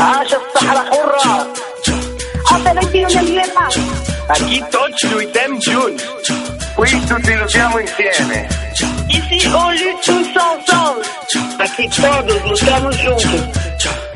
عاش الصحراء حرة Hasta no quiero una guerra. Aquí tots lluitem junts. Qui tutti lottiamo insieme. Ici, on lutte tous ensemble. Aquí todos luchamos juntos.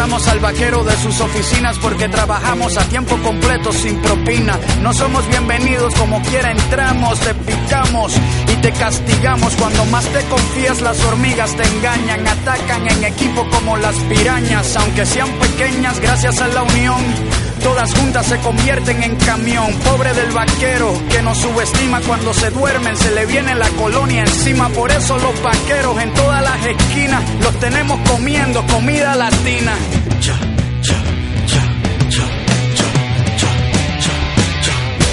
al vaquero de sus oficinas porque trabajamos a tiempo completo sin propina. No somos bienvenidos como quiera entramos, te picamos y te castigamos. Cuando más te confías las hormigas te engañan, atacan en equipo como las pirañas, aunque sean pequeñas gracias a la unión. Todas juntas se convierten en camión, pobre del vaquero que nos subestima cuando se duermen, se le viene la colonia encima. Por eso los vaqueros en todas las esquinas los tenemos comiendo comida latina.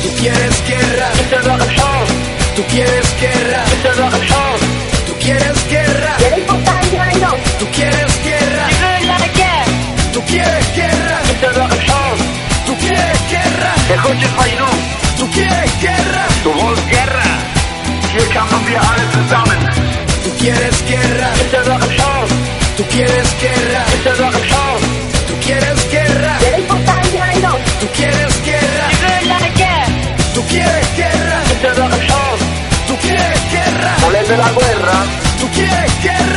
Tú quieres guerra, tú quieres guerra, tú quieres guerra, tú quieres guerra, Écoute Faynou, tú quieres guerra, du willst Guerra. Hier kämpfen wir alle zusammen. tú quieres guerra, tú quieres guerra, tú quieres guerra, ¿Quieres contagiarnos? tú quieres guerra, veux la guerre. tú quieres guerra, tú quieres guerra, Volete la guerra? tú quieres guerra.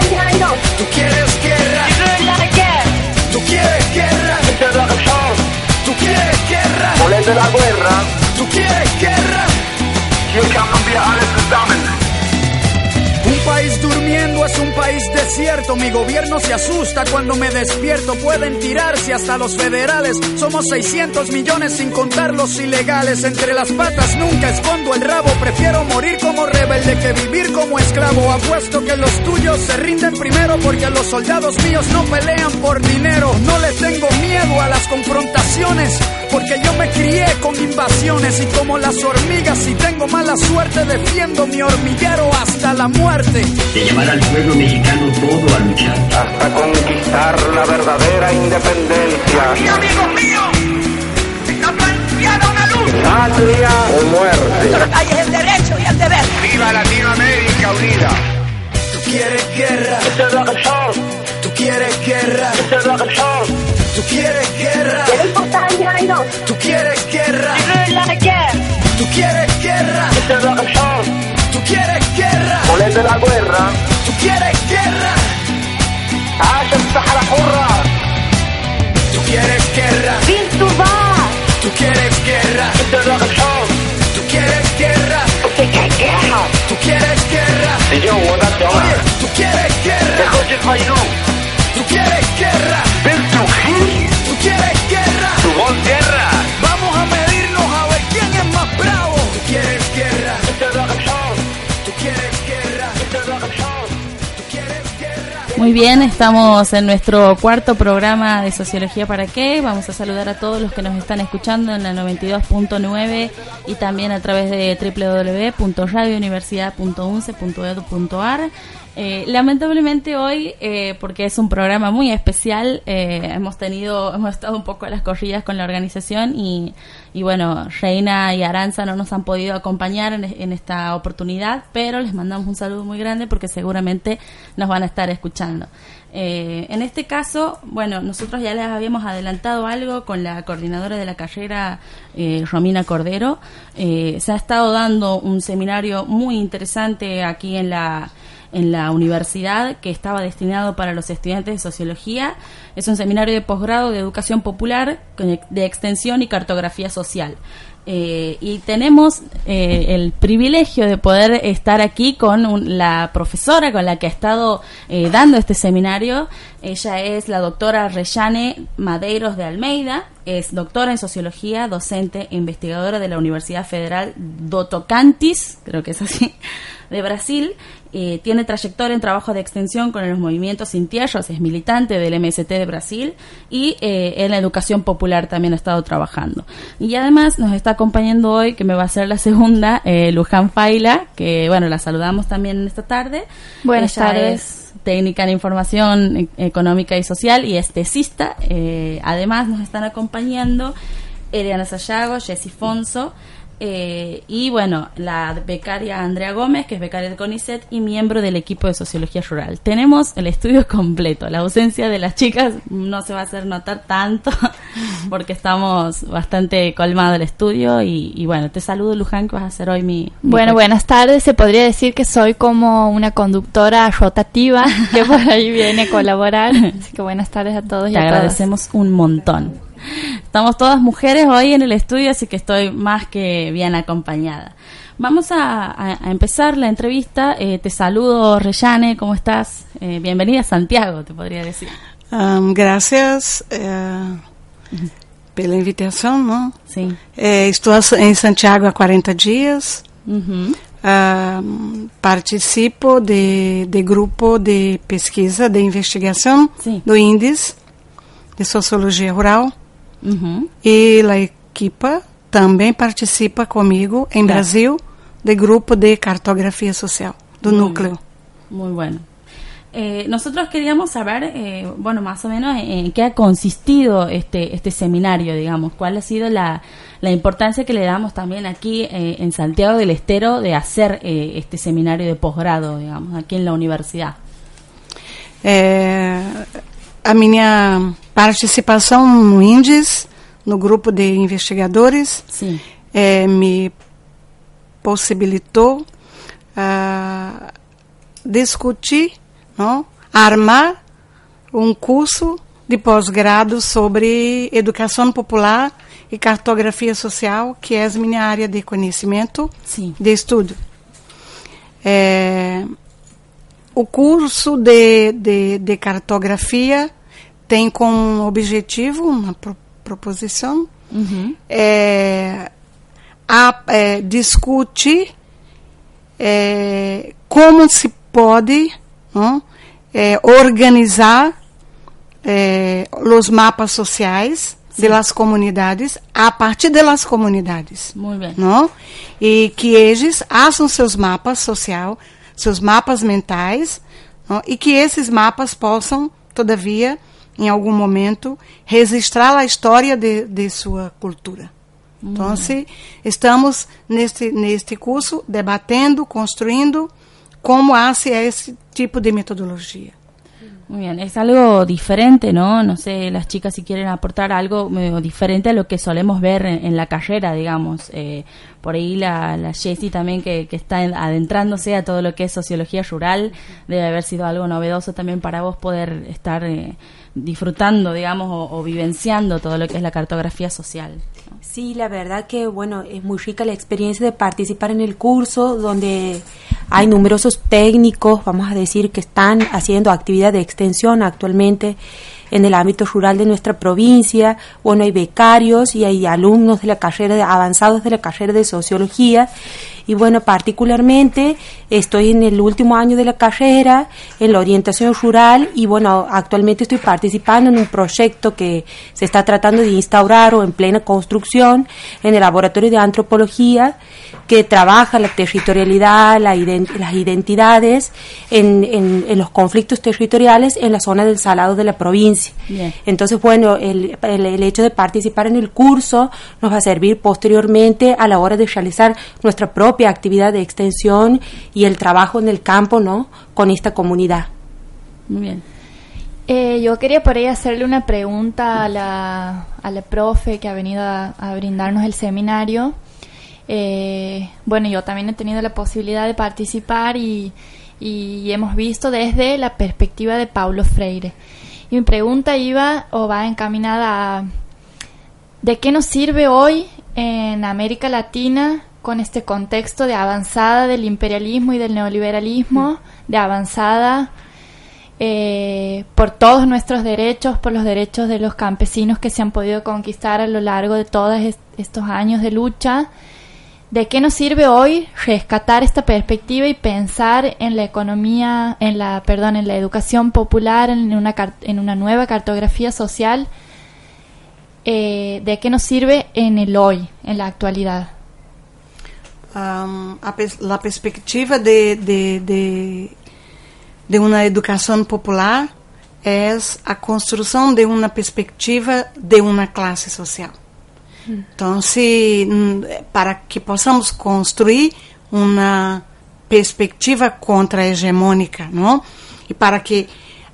Tú quieres guerra, tú quieres guerra, tú quieres guerra, Volete la guerra? tú quieres guerra. Hier kämpfen wir alle zusammen. País durmiendo es un país desierto. Mi gobierno se asusta cuando me despierto. Pueden tirarse hasta los federales. Somos 600 millones sin contar los ilegales. Entre las patas nunca escondo el rabo. Prefiero morir como rebelde que vivir como esclavo. Apuesto que los tuyos se rinden primero porque los soldados míos no pelean por dinero. No le tengo miedo a las confrontaciones porque yo me crié con invasiones y como las hormigas si tengo mala suerte defiendo mi hormiguero hasta la muerte. de llevar al pueblo mexicano todo a luchar. Hasta conquistar la verdadera independencia. Y amigos míos, está planteada una luz. Patria o muerte. Hay el derecho y el deber. ¡Viva Latinoamérica unida! Tú quieres guerra, Tú quieres guerra. Tú quieres guerra. Tú quieres guerra. Tú quieres guerra. Tú quieres guerra. Ponete la guerra. Tú quieres guerra. عشان الصحراء حرة. Tú quieres guerra. Tú quieres guerra. Tú quieres guerra. Tú quieres guerra. Tú quieres guerra. Tú quieres guerra. Tú quieres guerra. El Trujillo. Tú quieres guerra. Tu voz guerra. Vamos a medirnos a ver quién es más bravo. Tú quieres guerra. Tú quieres guerra. Tú quieres guerra. Muy bien, estamos en nuestro cuarto programa de Sociología para qué. Vamos a saludar a todos los que nos están escuchando en la 92.9 y también a través de www.radiouniversidad.unce.edu.ar. Eh, lamentablemente hoy, eh, porque es un programa muy especial, eh, hemos tenido, hemos estado un poco a las corridas con la organización y, y bueno, Reina y Aranza no nos han podido acompañar en, en esta oportunidad, pero les mandamos un saludo muy grande porque seguramente nos van a estar escuchando. Eh, en este caso, bueno, nosotros ya les habíamos adelantado algo con la coordinadora de la carrera, eh, Romina Cordero. Eh, se ha estado dando un seminario muy interesante aquí en la en la universidad que estaba destinado para los estudiantes de sociología. Es un seminario de posgrado de educación popular, de extensión y cartografía social. Eh, y tenemos eh, el privilegio de poder estar aquí con un- la profesora con la que ha estado eh, dando este seminario. Ella es la doctora Reyane Madeiros de Almeida, es doctora en sociología, docente e investigadora de la Universidad Federal do Tocantins, creo que es así, de Brasil. Eh, tiene trayectoria en trabajo de extensión con los movimientos sin tierras, es militante del MST de Brasil y eh, en la educación popular también ha estado trabajando. Y además nos está acompañando hoy, que me va a ser la segunda, eh, Luján Faila, que bueno, la saludamos también en esta tarde. Buenas tardes. es técnica en información e- económica y social y es tesista. Eh, además nos están acompañando Eliana Sayago, Jessy Fonso eh, y bueno, la becaria Andrea Gómez, que es becaria del CONICET y miembro del equipo de Sociología Rural. Tenemos el estudio completo. La ausencia de las chicas no se va a hacer notar tanto porque estamos bastante colmado el estudio y, y bueno, te saludo Luján, que vas a ser hoy mi... mi Bueno, buenas tardes. Se podría decir que soy como una conductora rotativa que por ahí viene a colaborar. Así que buenas tardes a todos y Te a todas. agradecemos un montón. Estamos todas mujeres hoy en el estudio, así que estoy más que bien acompañada. Vamos a, a- empezar la entrevista. Eh, te saludo, Reyane, ¿cómo estás? Eh, bienvenida a Santiago, te podría decir. Ahn, graças eh, pela invitação. Não? Sí. Eh, estou a- em Santiago há 40 dias. Ujú. Ahn, participo de, de grupo de pesquisa, de investigação Sim. do INDES, de Sociologia Rural. Ujú. E a equipa também participa comigo em Tá. Brasil de grupo de cartografia social do Muy núcleo. Muy bueno. Eh, nosotros queríamos saber, eh, bueno, más o menos en qué ha consistido este, este seminario, digamos, cuál ha sido la, la importancia que le damos también aquí eh, en Santiago del Estero de hacer eh, este seminario de posgrado, digamos, aquí en la universidad. A minha participação no INDES, no grupo de investigadores, é, me possibilitou ah, discutir, não? armar um curso de pós-grado sobre educação popular e cartografia social, que é a minha área de conhecimento Sí. de estudo. É, o curso de, de, de cartografia tem como objetivo uma pro- proposição Ujú. é, a, é, discute é, como se pode não, é, organizar é, os mapas sociais Sim. das comunidades a partir das comunidades. Muy bien. Não? E que eles façam seus mapas social, seus mapas mentais, não? e que esses mapas possam, todavia, em algum momento, registrar a história de, de sua cultura. Então, se estamos neste, neste curso debatendo, construindo como hace esse tipo de metodologia. Muy bien, es algo diferente, ¿no? No sé, las chicas si quieren aportar algo diferente a lo que solemos ver en, la carrera, digamos. Eh, por ahí la, la Jessie también que, que está en- adentrándose a todo lo que es sociología rural, debe haber sido algo novedoso también para vos poder estar eh, disfrutando, digamos, o, o vivenciando todo lo que es la cartografía social. Sí, la verdad que bueno, es muy rica la experiencia de participar en el curso donde Hay numerosos técnicos, vamos a decir, que están haciendo actividad de extensión actualmente en el ámbito rural de nuestra provincia. Bueno, hay becarios y hay alumnos de la carrera de, avanzados de la carrera de sociología. Y bueno, particularmente estoy en el último año de la carrera en la orientación rural y bueno, actualmente estoy participando en un proyecto que se está tratando de instaurar o en plena construcción en el laboratorio de antropología que trabaja la territorialidad, la las identidades en, en, los conflictos territoriales en la zona del Salado de la provincia. Entonces, bueno, el, el, hecho de participar en el curso nos va a servir posteriormente a la hora de realizar nuestra propia actividad de extensión y el trabajo en el campo, ¿no? Con esta comunidad. Muy bien. Eh, yo quería por ahí hacerle una pregunta a la, a la profe que ha venido a brindarnos el seminario. Eh, bueno, yo también he tenido la posibilidad de participar y, hemos visto desde la perspectiva de Paulo Freire. Y mi pregunta iba o va encaminada a ¿de qué nos sirve hoy en América Latina con este contexto de avanzada del imperialismo y del neoliberalismo, de avanzada eh, por todos nuestros derechos, por los derechos de los campesinos que se han podido conquistar a lo largo de todos estos años de lucha? ¿De qué nos sirve hoy rescatar esta perspectiva y pensar en la economía, en la, perdón, en la educación popular, en una, en una nueva cartografía social? Eh, ¿De qué nos sirve en el hoy, en la actualidad? Um, a, la perspectiva de, de, de, de una educación popular es a construção de uma perspectiva de uma classe social. Então, se para que possamos construir uma perspectiva contra-hegemônica, não? E para que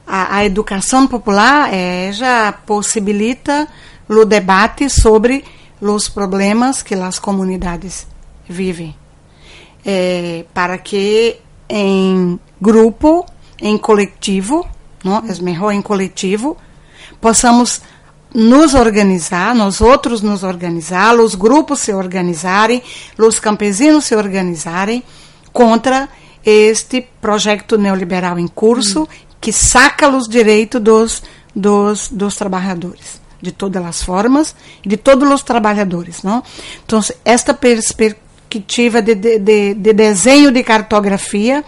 a, a educação popular é, já possibilita o debate sobre os problemas que as comunidades vivem. É, para que em grupo, em coletivo, não? é melhor em coletivo, possamos nos organizar, nós outros nos organizar, os grupos se organizarem, os campesinos se organizarem contra este projeto neoliberal em curso hum. que saca os direitos dos, dos, dos trabalhadores, de todas as formas, de todos os trabalhadores. Não? Então, esta perspectiva de, de, de, de desenho de cartografia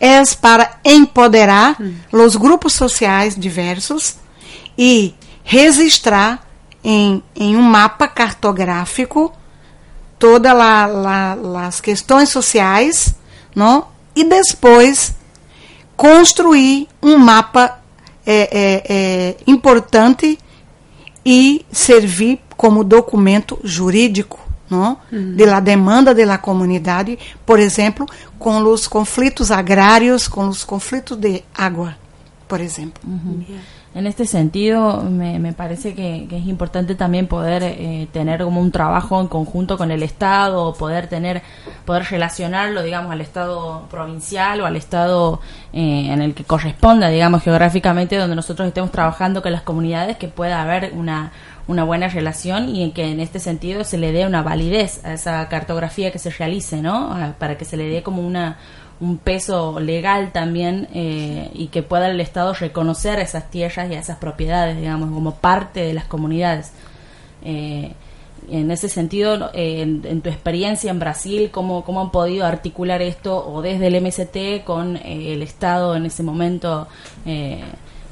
é para empoderar hum. os grupos sociais diversos e registrar em, em um mapa cartográfico todas as questões sociais, não? e depois construir um mapa é, é, é, importante e servir como documento jurídico Uhum. de la demanda da comunidade, por exemplo, com os conflitos agrários, com os conflitos de água, por exemplo. Uhum. En este sentido, me, me parece que, es importante también poder eh, tener como un trabajo en conjunto con el Estado, poder tener, poder relacionarlo, digamos, al Estado provincial o al Estado eh, en el que corresponda, digamos, geográficamente, donde nosotros estemos trabajando con las comunidades, que pueda haber una, una buena relación y en que en este sentido se le dé una validez a esa cartografía que se realice, ¿no? Para que se le dé como una un peso legal también eh, y que pueda el Estado reconocer esas tierras y esas propiedades, digamos, como parte de las comunidades. Eh, en ese sentido, eh, en, tu experiencia en Brasil, ¿cómo, ¿cómo han podido articular esto o desde el MST con el Estado en ese momento?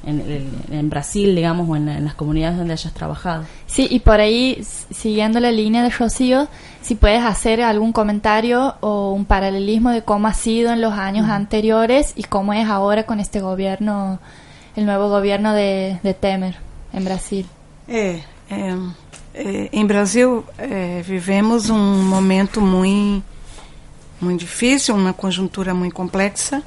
En, Brasil, digamos, o en, las comunidades donde hayas trabajado. Sí, y por ahí, siguiendo la línea de Rocío, si puedes hacer algún comentario o un paralelismo de cómo ha sido en los años anteriores y cómo es ahora con este gobierno, el nuevo gobierno de, Temer en Brasil. Eh, eh, em Brasil eh, vivemos um momento muito, muito difícil, uma conjuntura muito complexa.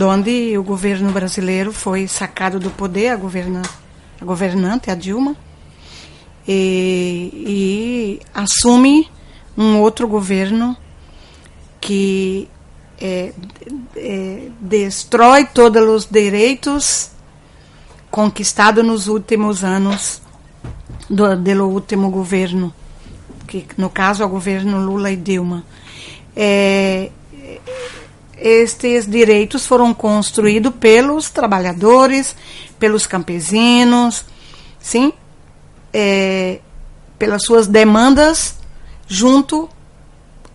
Onde o governo brasileiro foi sacado do poder, a, governa, a governante, a Dilma, e, e assume um outro governo que é, é, destrói todos os direitos conquistados nos últimos anos do, do último governo, que no caso é o governo Lula e Dilma. É, estes direitos foram construídos pelos trabalhadores, pelos campesinos, sim, é, pelas suas demandas junto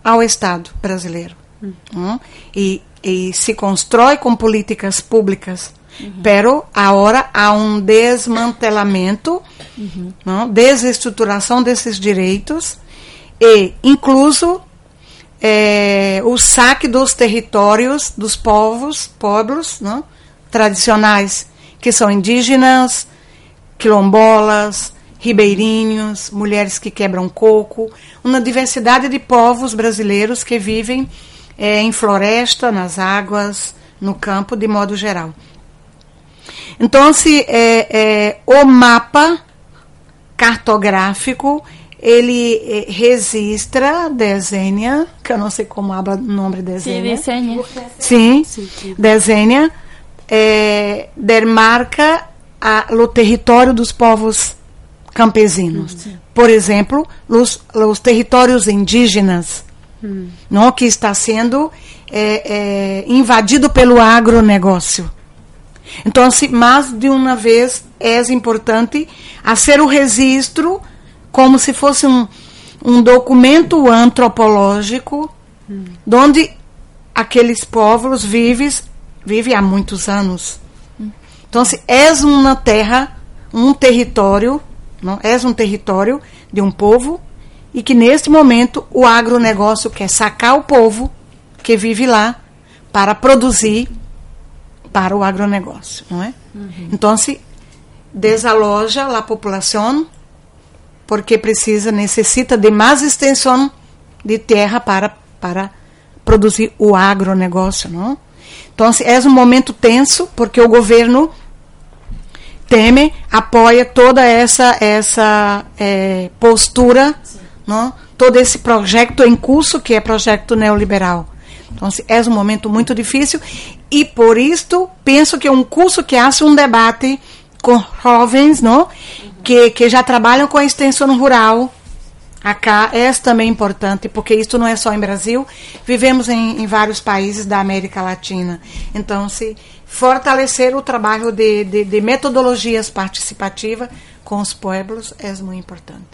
ao Estado brasileiro. Hum, E, e se constrói com políticas públicas, pero agora há um desmantelamento, não, desestruturação desses direitos e incluso é, o saque dos territórios dos povos, povos não, tradicionais, que são indígenas, quilombolas, ribeirinhos, mulheres que quebram coco, uma diversidade de povos brasileiros que vivem é, em floresta, nas águas, no campo, de modo geral. Então, se é, é, o mapa cartográfico ele eh, registra, desenha, que eu não sei como habla o nome desenha. diseña. Sim, desenha, eh, demarca a, o território dos povos campesinos. Por exemplo, os, os territórios indígenas, não, que está sendo eh, eh, invadido pelo agronegócio. Então, se mais de uma vez é importante fazer o registro como se fosse um, um documento antropológico, onde aqueles povos vivem vive há muitos anos. Então, se é uma terra, um território, não é um território de um povo e que neste momento o agronegócio quer sacar o povo que vive lá para produzir para o agronegócio, não é? Então, se desaloja a população porque precisa, necessita de mais extensão de terra para, para produzir o agronegócio, não? Então, é um momento tenso, porque o governo teme, apoia toda essa essa eh, postura, não? todo esse projeto em curso, que é projeto neoliberal. Então, é um momento muito difícil e, por isto, penso que é um curso que hace um debate com jovens, não? Que, que já trabalham com a extensão rural. Acá é também importante, porque isto não é só em Brasil, vivemos em, em vários países da América Latina. Então, se fortalecer o trabalho de, de, de metodologias participativas com os pueblos é muito importante.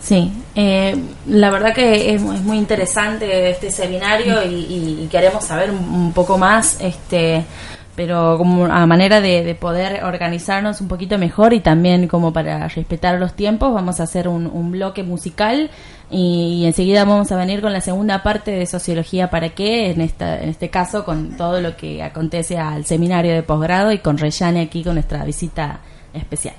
Sí, eh, la verdad que es muy interesante este y- y queremos saber un poco más, este, pero como a manera de, de poder organizarnos un poquito mejor y también como para respetar los tiempos, vamos a hacer un, un bloque musical y, y enseguida vamos a venir con la segunda parte de Sociología para qué, en, esta, en este caso con todo lo que acontece al seminario de posgrado y con Reyane aquí con nuestra visita especial.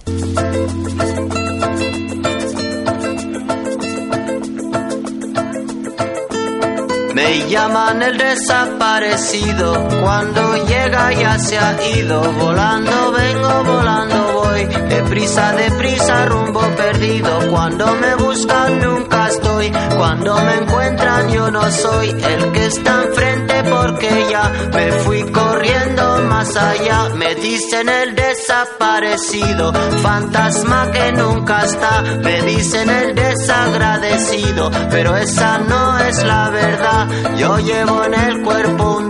Me llaman el desaparecido, cuando llega ya se ha ido, volando vengo, volando voy, deprisa, deprisa, rumbo perdido, cuando me buscan nunca estoy, cuando me encuentran yo no soy el que está enfrente porque ya me fui corriendo más allá, me dicen el desaparecido, fantasma que nunca está, me dicen el desagradecido, pero esa no es la verdad, yo llevo en el cuerpo un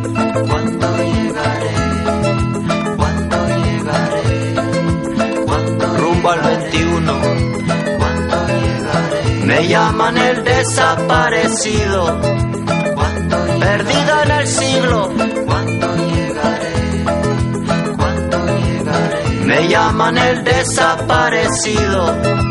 ¿Cuándo llegaré? ¿Cuándo llegaré? ¿Cuándo rumbo al 21? ¿Cuándo llegaré? Me llaman el desaparecido. ¿Cuándo Perdido en el siglo. ¿Cuándo llegaré? ¿Cuándo llegaré? Me llaman el desaparecido.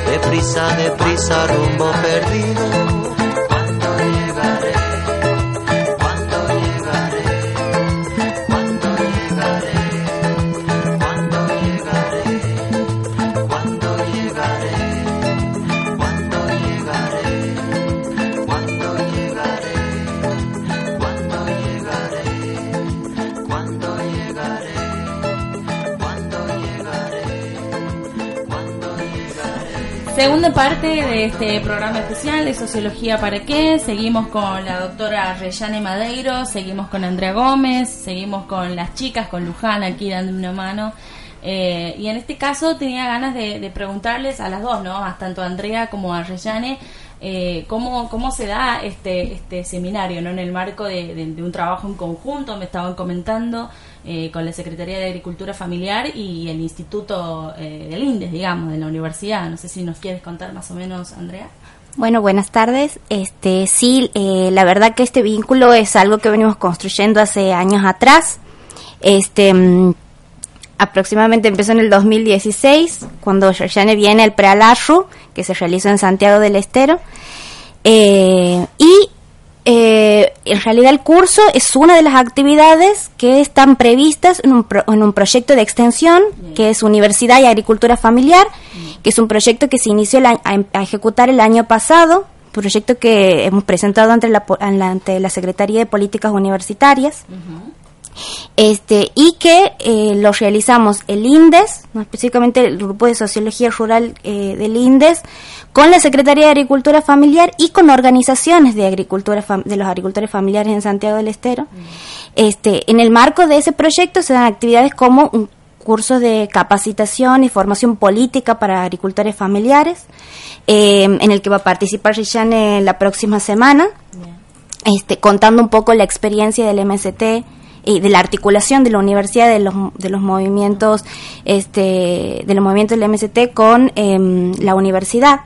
deprisa, deprisa, rumbo perdido. Segunda parte de este programa especial de Sociología para qué. Seguimos con la doctora Reyane Madeiro, seguimos con Andrea Gómez, seguimos con las chicas, con Luján aquí dando una mano. Eh, y en este caso tenía ganas de, de preguntarles a las dos, ¿no? A tanto a Andrea como a Reyane, eh, cómo, cómo se da este, este seminario, ¿no? En el marco de, un trabajo en conjunto, me estaban comentando, eh, con la Secretaría de Agricultura Familiar y el Instituto eh, del INDES, digamos, de la universidad. No sé si nos quieres contar más o menos, Andrea. Bueno, buenas tardes. Este, sí, eh, la verdad que este vínculo es algo que venimos construyendo hace años atrás. Este, mm, aproximadamente empezó en el 2016, cuando Yerjane viene al Prealarru, que se realizó en Santiago del Estero. Eh, y eh, en realidad el curso es una de las actividades que están previstas en un, pro- en un proyecto de extensión que es Universidad y Agricultura Familiar, que es un proyecto que se inició el a, a- ejecutar el año pasado, proyecto que hemos presentado ante la- ante la Secretaría de Políticas Universitarias este y que eh, lo realizamos el INDES, específicamente el grupo de sociología rural eh, del INDES, con la Secretaría de Agricultura Familiar y con organizaciones de agricultura de los agricultores familiares en Santiago del Estero. Este, en el marco de ese proyecto se dan actividades como un curso de capacitación y formación política para agricultores familiares, eh, en el que va a participar Rishane la próxima semana. Este, contando un poco la experiencia del MST y de la articulación de la universidad de los, de los movimientos este de los movimientos del MST con em, la universidad.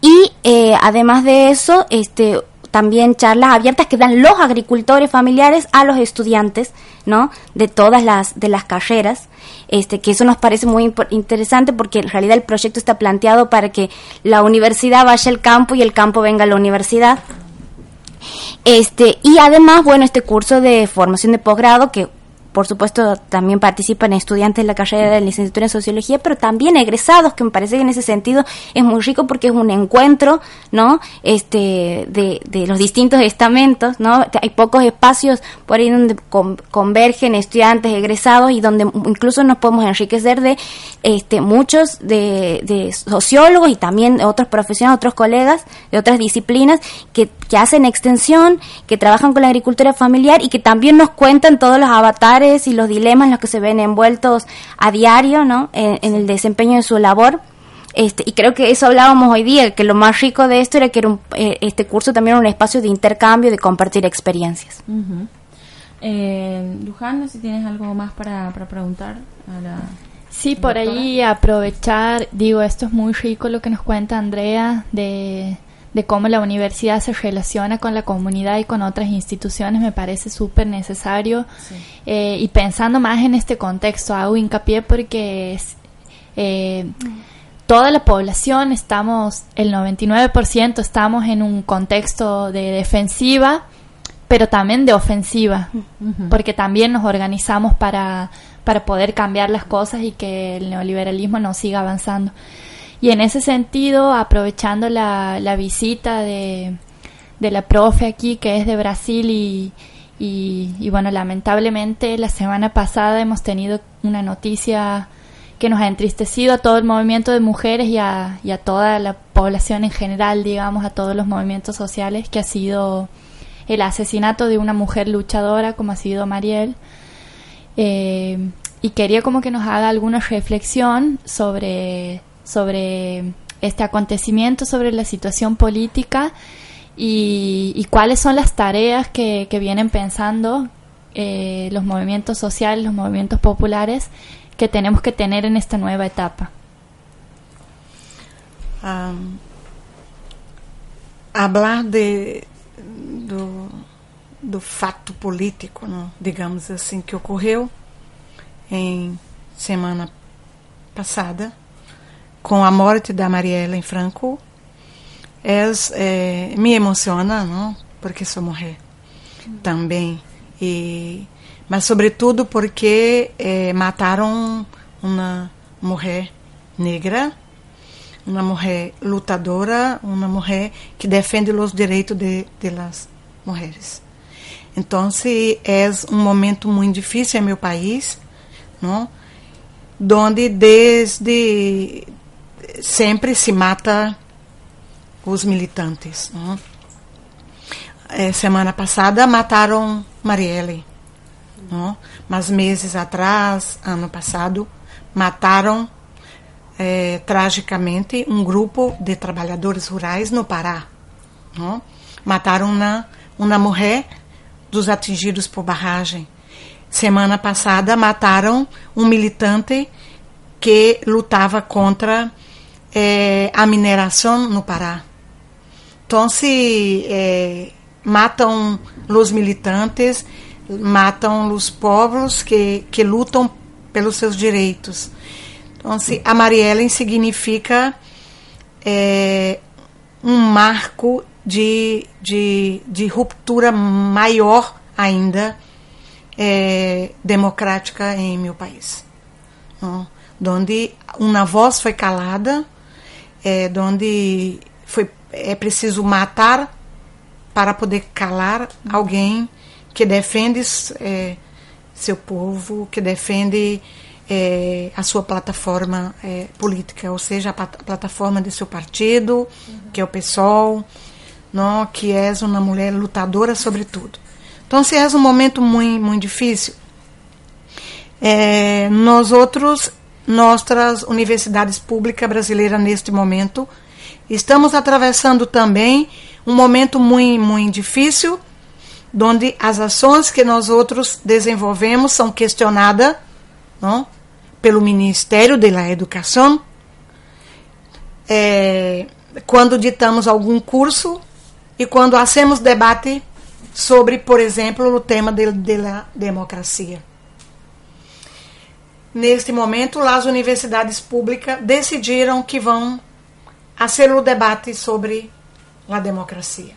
Y eh, además de eso este también charlas abiertas que dan los agricultores familiares a los estudiantes no de todas las de las carreras este que eso nos parece muy interesante porque en realidad el proyecto está planteado para que la universidad vaya al campo y el campo venga a la universidad este, y además, bueno, este curso de formación de posgrado que por supuesto también participan estudiantes de la carrera de licenciatura en sociología, pero también egresados, que me parece que en ese sentido es muy rico porque es un encuentro, ¿no? Este, de, de los distintos estamentos, ¿no? Hay pocos espacios por ahí donde con- convergen estudiantes egresados y donde incluso nos podemos enriquecer de este, muchos de, de sociólogos y también de otros profesionales, otros colegas de otras disciplinas que, que hacen extensión, que trabajan con la agricultura familiar y que también nos cuentan todos los avatares y los dilemas en los que se ven envueltos a diario, ¿no? En, en el desempeño de su labor. Este, y creo que eso hablábamos hoy día, que lo más rico de esto era que era un- eh, este curso también era un espacio de intercambio, de compartir experiencias. Ujú. Eh, Luján, no sé si tienes algo más para, para preguntar a la Sí, por ahí aprovechar, digo, esto es muy rico lo que nos cuenta Andrea de, de cómo la universidad se relaciona con la comunidad y con otras instituciones, me parece súper necesario. Eh, y pensando más en este contexto, hago hincapié porque es, eh, toda la población estamos, el 99% estamos en un contexto de defensiva, pero también de ofensiva, porque también nos organizamos para, para poder cambiar las cosas y que el neoliberalismo no siga avanzando. Y en ese sentido, aprovechando la, la visita de, de la profe aquí, que es de Brasil, y, y, bueno, lamentablemente la semana pasada hemos tenido una noticia que nos ha entristecido a todo el movimiento de mujeres y a, y a toda la población en general, digamos, a todos los movimientos sociales, que ha sido el asesinato de una mujer luchadora como ha sido Mariel. Eh, y quería como que nos haga alguna reflexión sobre, sobre este acontecimiento, sobre la situación política y, cuáles son las tareas que, vienen pensando eh, los movimientos sociales, los movimientos populares que tenemos que tener en esta nueva etapa. Hablar de do, do fato político, digamos assim, que ocorreu em semana passada com a morte da Marielle Franco é, é, me emociona, não? Porque sou mulher também e mas sobretudo porque é, mataram uma mulher negra, uma mulher lutadora, uma mulher que defende os direitos de, de las mulheres. Então, é um momento muito difícil em meu país, não? onde desde sempre se mata os militantes. Não? É, semana passada mataram Marielle não? mas meses atrás, ano passado, mataram é, tragicamente um grupo de trabalhadores rurais no Pará. Não? Mataram uma, uma mulher dos atingidos por barragem. Semana passada mataram um militante que lutava contra é, a mineração no Pará. Então, se é, matam os militantes matam os povos que, que lutam pelos seus direitos. Então, se a Mariellen significa é, um marco de, de, de ruptura maior ainda é, democrática em meu país. Não? Onde uma voz foi calada, é, onde foi, é preciso matar para poder calar alguém que defende é, seu povo, que defende é, a sua plataforma é, política, ou seja, a plataforma de seu partido, uhum. que é o PSOL, não, que é uma mulher lutadora sobretudo. Então, se é um momento muito, muito difícil, é, nós outros, nossas universidades públicas brasileiras neste momento, estamos atravessando também um momento muito, muito difícil, onde as ações que nós outros desenvolvemos são questionadas não? pelo Ministério da Educação. É, quando ditamos algum curso e quando hacemos debate sobre, por exemplo, o tema da de, de democracia. Neste momento, as universidades públicas decidiram que vão fazer o debate sobre a democracia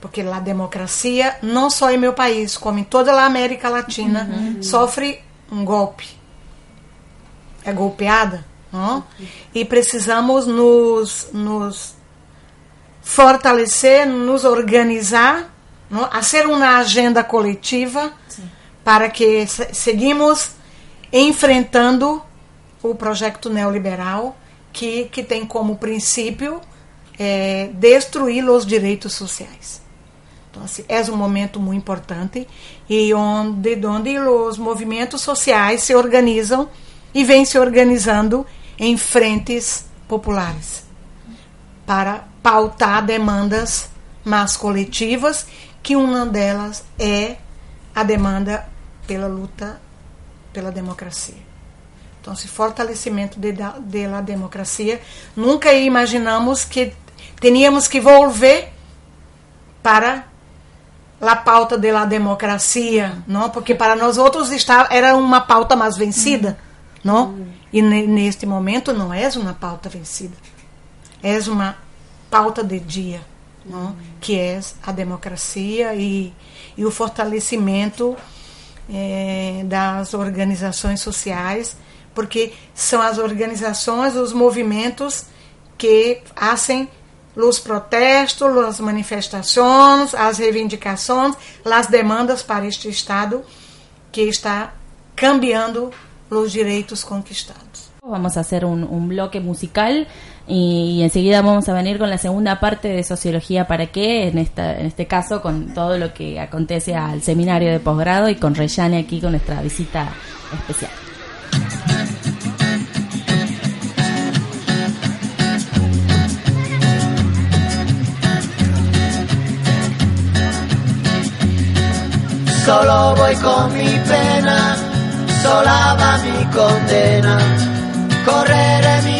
porque a democracia, não só em meu país, como em toda a América Latina, uhum. sofre um golpe. É golpeada. Não? E precisamos nos, nos fortalecer, nos organizar, não? fazer uma agenda coletiva Sim. para que seguimos enfrentando o projeto neoliberal que, que tem como princípio é, destruir os direitos sociais. Então, assim, é um momento muito importante e onde, onde os movimentos sociais se organizam e vêm se organizando em frentes populares para pautar demandas mais coletivas, que uma delas é a demanda pela luta pela democracia. Então, esse fortalecimento de, de la democracia, nunca imaginamos que teríamos que volver para a pauta da democracia, não? Porque para nós outros está, era uma pauta mais vencida, não? E ne, neste momento não é uma pauta vencida, é uma pauta de dia, não? que é a democracia e, e o fortalecimento é, das organizações sociais, porque são as organizações, os movimentos que fazem os protestos, as manifestações, as reivindicações, as demandas para este Estado que está cambiando os direitos conquistados. Vamos un, un bloque musical y, enseguida vamos a venir con la segunda parte de Sociología para qué, en, esta, en este caso con todo lo que acontece al seminario de posgrado y con Reyane aquí con nuestra visita especial. Solo voy con mi pena, sola va mi condena. Correré mi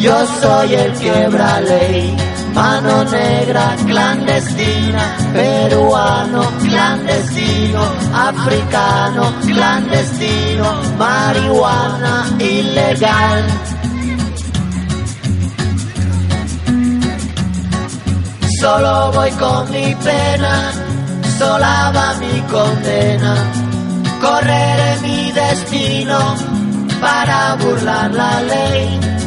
yo soy el quiebra ley. Mano negra clandestina, peruano clandestino, africano clandestino, marihuana ilegal. Solo voy con mi pena, sola va mi condena. Correré mi destino para burlar la ley,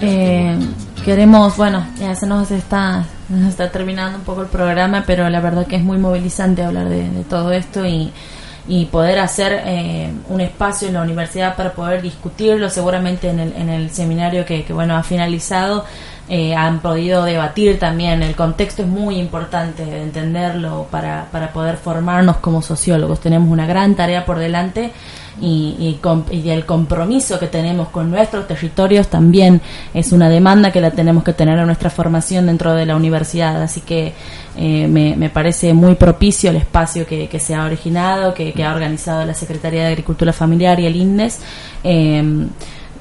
Eh, queremos, bueno, ya se nos está, nos está terminando un poco el programa, pero la verdad que es muy movilizante hablar de, de todo esto y, y poder hacer eh, un espacio en la universidad para poder discutirlo, seguramente en el, en el seminario que, que bueno ha finalizado. Eh, han podido debatir también. El contexto es muy importante de entenderlo para, para poder formarnos como sociólogos. Tenemos una gran tarea por delante y, y, y el compromiso que tenemos con nuestros territorios también es una demanda que la tenemos que tener en nuestra formación dentro de la universidad. Así que eh, me, me parece muy propicio el espacio que, que se ha originado, que, que ha organizado la Secretaría de Agricultura Familiar y el INDES. Eh,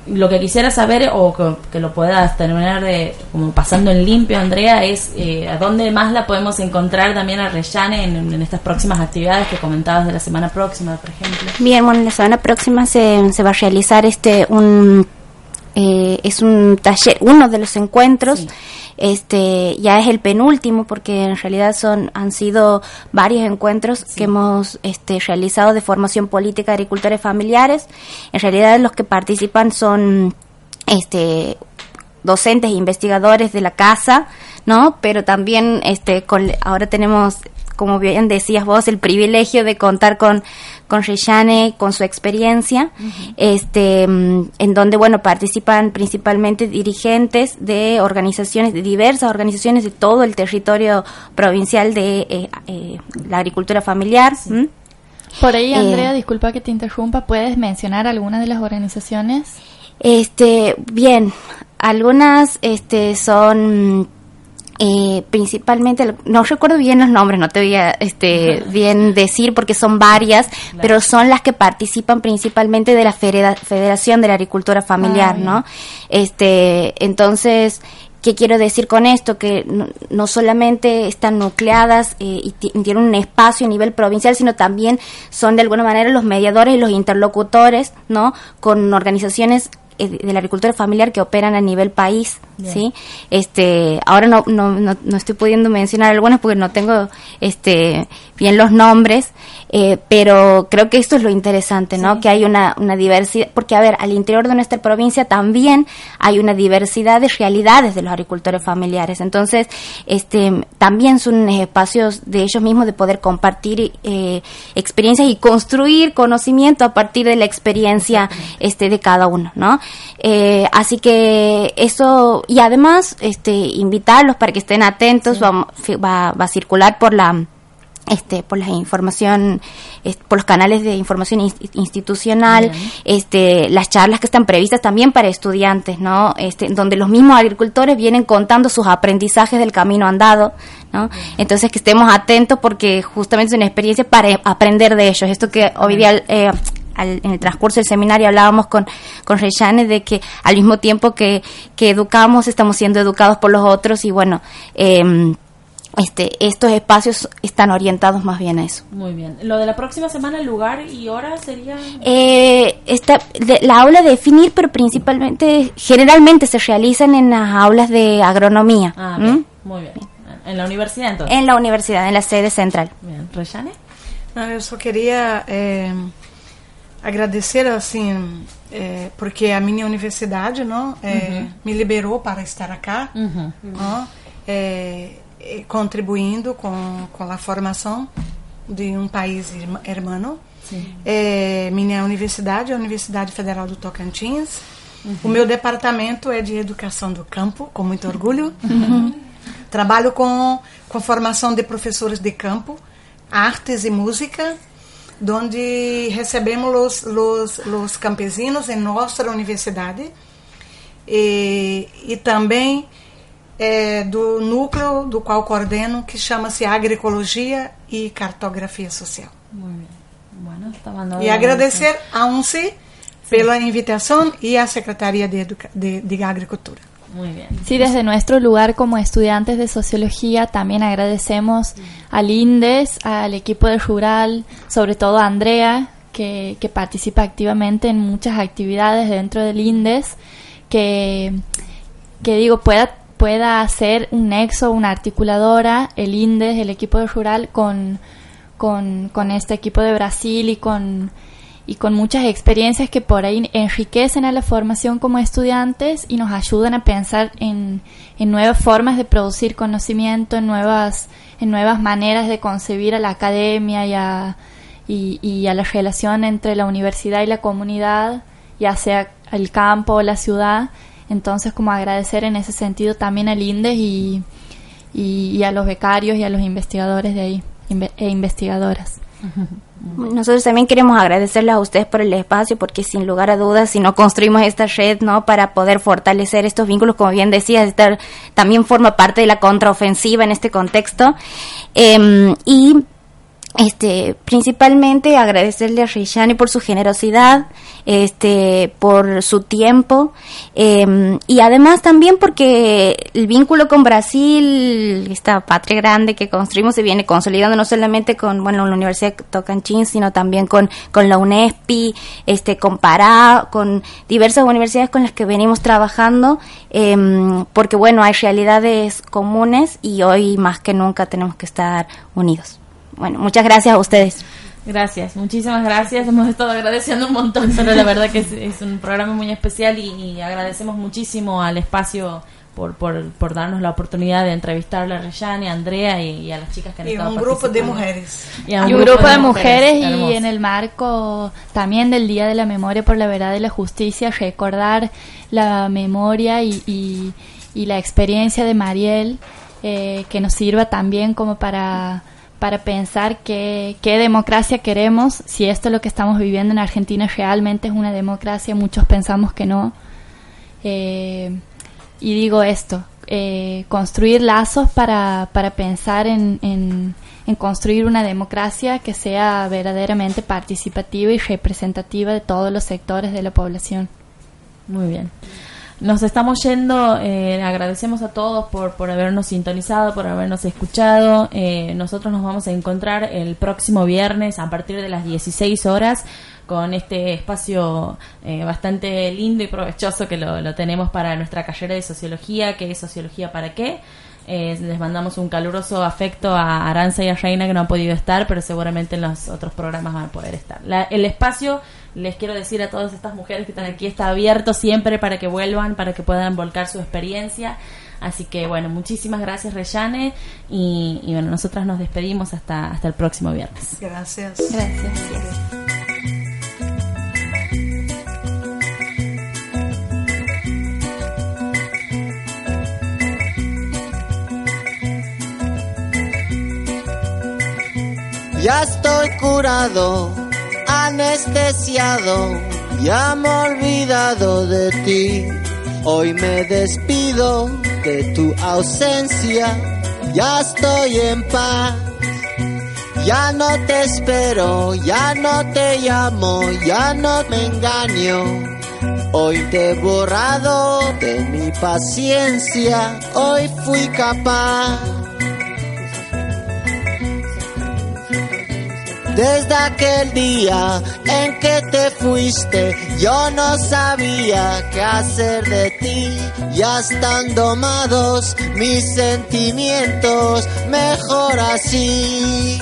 lo que quisiera saber o que, que lo puedas terminar de como pasando en limpio Andrea es eh, a dónde más la podemos encontrar también a Reyane en, en estas próximas actividades que comentabas de la semana próxima por ejemplo Bien, bueno, la semana próxima se, se va a realizar este un eh, es un taller, uno de los encuentros. Este ya es el penúltimo porque en realidad son han sido varios encuentros que hemos este, realizado de formación política, agricultores familiares. En realidad los que participan son este docentes e investigadores de la casa, ¿no? Pero también este con, ahora tenemos como bien decías vos, el privilegio de contar con, con Reyane, con su experiencia, este, mm, en donde, bueno, participan principalmente dirigentes de organizaciones, de diversas organizaciones de todo el territorio provincial de eh, eh, la agricultura familiar. Por ahí, Eh, Andrea, disculpa que te interrumpa, ¿puedes mencionar alguna de las organizaciones? Este, bien, algunas este son eh, principalmente, no recuerdo bien los nombres, no te voy a este, bien decir porque son varias, pero son las que participan principalmente de la Federa- Federación de la Agricultura Familiar, Ah, ¿no? Este, entonces, ¿Qué quiero decir con esto? Que no, no solamente están nucleadas eh, y ti- tienen un espacio a nivel provincial, sino también son de alguna manera los mediadores y los interlocutores, ¿no? Con organizaciones eh, de la agricultura familiar que operan a nivel país, Bien. ¿sí? Este, ahora no, no, no, no estoy pudiendo mencionar algunas porque no tengo este bien los nombres, eh, pero creo que esto es lo interesante, ¿no? Que hay una, una diversidad, porque a ver, al interior de nuestra provincia también hay una diversidad de realidades de los agricultores familiares, entonces, este, también son espacios de ellos mismos de poder compartir eh, experiencias y construir conocimiento a partir de la experiencia este de cada uno, ¿no? Eh, así que eso y además este invitarlos para que estén atentos vamos- fi- va, va a circular por la este por la información por los canales de información ins- institucional Bien. este las charlas que están previstas también para estudiantes no este donde los mismos agricultores vienen contando sus aprendizajes del camino andado no entonces que estemos atentos porque justamente es una experiencia para aprender de ellos. Esto que hoy día eh, al- en el transcurso del seminario hablábamos con, con Reyane de que al mismo tiempo que, que educamos, estamos siendo educados por los otros y bueno, eh, este, estos espacios están orientados más bien a eso. Muy bien. Lo de la próxima semana, el lugar y hora sería... Eh, esta, de- la aula de definir, pero principalmente, generalmente se realizan en las aulas de agronomía. Ah, bien. Muy bien. En la universidad entonces. En la universidad, en la sede central. Bien. Reyane. Não, eu só queria é, agradecer assim é, porque a minha universidade não é, Uhum. me liberou para estar aqui Uhum. não, é, é, contribuindo com, com a formação de um país irmã- hermano Sim. é, minha universidade é a Universidade Federal do Tocantins Uhum. o meu departamento é de educação do campo com muito orgulho Uhum. Trabalho com, com formação de professores de campo, artes e música, onde recebemos os, los, los campesinos em nossa universidade e, e também é, do núcleo do qual coordeno, que chama-se Agroecologia e Cartografia Social. Bueno, E agradecer a UNCE pela invitação e à Secretaria de, Educa de, de Agricultura. Muy bien. Sí, desde nuestro lugar como estudiantes de sociología también agradecemos al INDES, al equipo de Rural, sobre todo a Andrea, que, que participa activamente en muchas actividades dentro del INDES, que, que digo, pueda, pueda hacer un nexo, una articuladora, el INDES, el equipo de Rural, con, con, con este equipo de Brasil y con y con muchas experiencias que por ahí enriquecen a la formación como estudiantes y nos ayudan a pensar en, en nuevas formas de producir conocimiento, en nuevas, en nuevas maneras de concebir a la academia y a, y, a la relación entre la universidad y la comunidad, ya sea el campo o la ciudad. Entonces, como agradecer en ese sentido también al INDES y, y, a los becarios y a los investigadores de ahí e investigadoras. Nosotros también queremos agradecerles a ustedes por el espacio, porque sin lugar a dudas, si no construimos esta red, ¿no? Para poder fortalecer estos vínculos, como bien decías, estar, también forma parte de la contraofensiva en este contexto. Em, y este principalmente agradecerle a Reyani por su generosidad este por su tiempo eh, y además también porque el vínculo con Brasil esta patria grande que construimos se viene consolidando no solamente con bueno la Universidad Tocantins sino también con con la UNESPI este con Pará con diversas universidades con las que venimos trabajando eh, porque bueno hay realidades comunes y hoy más que nunca tenemos que estar unidos bueno, muchas gracias a ustedes. Gracias, muchísimas gracias. Hemos estado agradeciendo un montón, pero la verdad que es, es un programa muy especial y, y agradecemos muchísimo al espacio por, por, por darnos la oportunidad de entrevistar a Reyane, a Andrea y, y a las chicas que han Y estado un grupo de mujeres. Y a y un grupo de mujeres y Hermoso. en el marco también del Día de la Memoria por la Verdad y la Justicia, recordar la memoria y, y- y la experiencia de Mariel, eh, que nos sirva también como para, para pensar qué, democracia queremos, si esto es lo que estamos viviendo en Argentina realmente es una democracia, muchos pensamos que no. Eh, y digo esto, eh, construir lazos para, para pensar en, en, en construir una democracia que sea verdaderamente participativa y representativa de todos los sectores de la población. Muy bien. Nos estamos yendo, eh, agradecemos a todos por, por habernos sintonizado, por habernos escuchado. Eh, nosotros nos vamos a encontrar el próximo viernes a partir de las 16 horas con este espacio eh, bastante lindo y provechoso que lo, tenemos para nuestra carrera de sociología, que es Sociología para qué. Eh, les mandamos un caluroso afecto a Aranza y a Reina que no han podido estar, pero seguramente en los otros programas van a poder estar. La- el espacio, les quiero decir a todas estas mujeres que están aquí, está abierto siempre para que vuelvan, para que puedan volcar su experiencia. Así que bueno, muchísimas gracias Reyane y, y bueno, nosotras nos despedimos hasta, hasta el próximo viernes. Gracias. Gracias. Ya estoy curado, anestesiado, ya me he olvidado de ti. Hoy me despido de tu ausencia, ya estoy en paz. Ya no te espero, ya no te llamo, ya no me engaño. Hoy te he borrado de mi paciencia, hoy fui capaz. Desde aquel día en que te fuiste, yo no sabía qué hacer de ti. Ya están domados mis sentimientos, mejor así.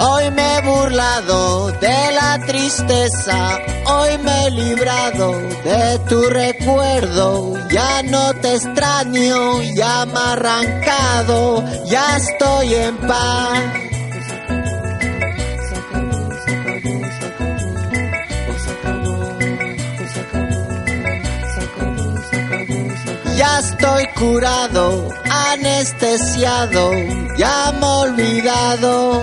Hoy me he burlado de la tristeza, hoy me he librado de tu recuerdo. Ya no te extraño, ya me arrancado, ya estoy en paz. Estoy curado, anestesiado, ya me he olvidado.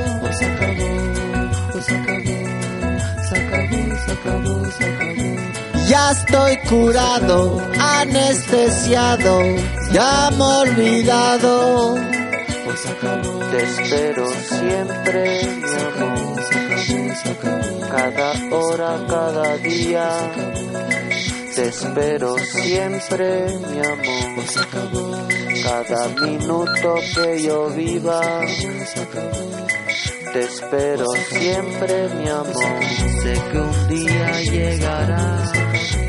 Ya estoy curado, anestesiado, ya me he olvidado. Te espero siempre, mi amor. Cada hora, cada día. Te espero siempre, mi amor. Cada minuto que yo viva. Te espero siempre, mi amor. Sé que un día llegará.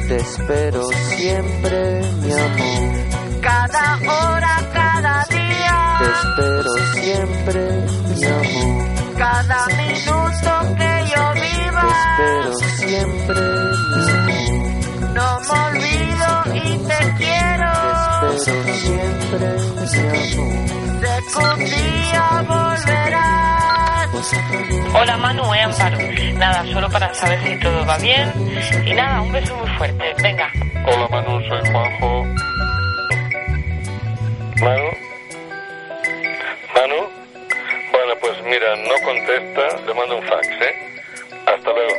Te espero siempre, mi amor. Cada hora, cada día, Te espero siempre, mi amor. cada minuto que yo Te viva. espero siempre, mi amor. No me olvido y te quiero. Espero siempre, mi amor. Sé que un día volverás. Hola Manu, es Amparo. Nada, solo para saber si todo va bien. Y nada, un beso muy fuerte. Venga. Hola Manu, soy Juanjo. Manu. Manu. Bueno, pues mira, no contesta, le mando un fax, ¿eh? Hasta luego.